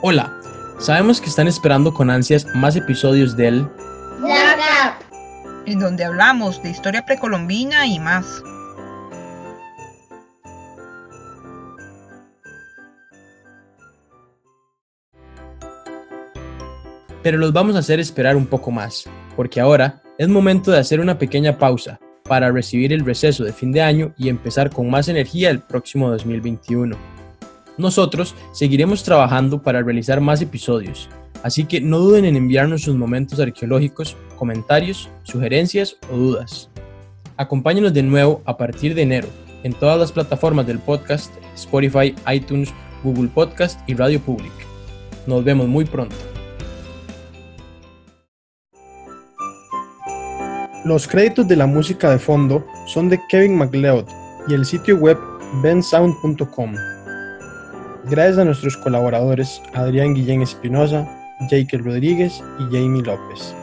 Hola, sabemos que están esperando con ansias más episodios del Black en donde hablamos de historia precolombina y más. Pero los vamos a hacer esperar un poco más, porque ahora es momento de hacer una pequeña pausa para recibir el receso de fin de año y empezar con más energía el próximo 2021. Nosotros seguiremos trabajando para realizar más episodios, así que no duden en enviarnos sus momentos arqueológicos, comentarios, sugerencias o dudas. Acompáñenos de nuevo a partir de enero en todas las plataformas del podcast, Spotify, iTunes, Google Podcast y Radio Public. Nos vemos muy pronto. Los créditos de la música de fondo son de Kevin MacLeod y el sitio web bensound.com. Gracias a nuestros colaboradores Adrián Guillén Espinosa, Jake Rodríguez y Jamie López.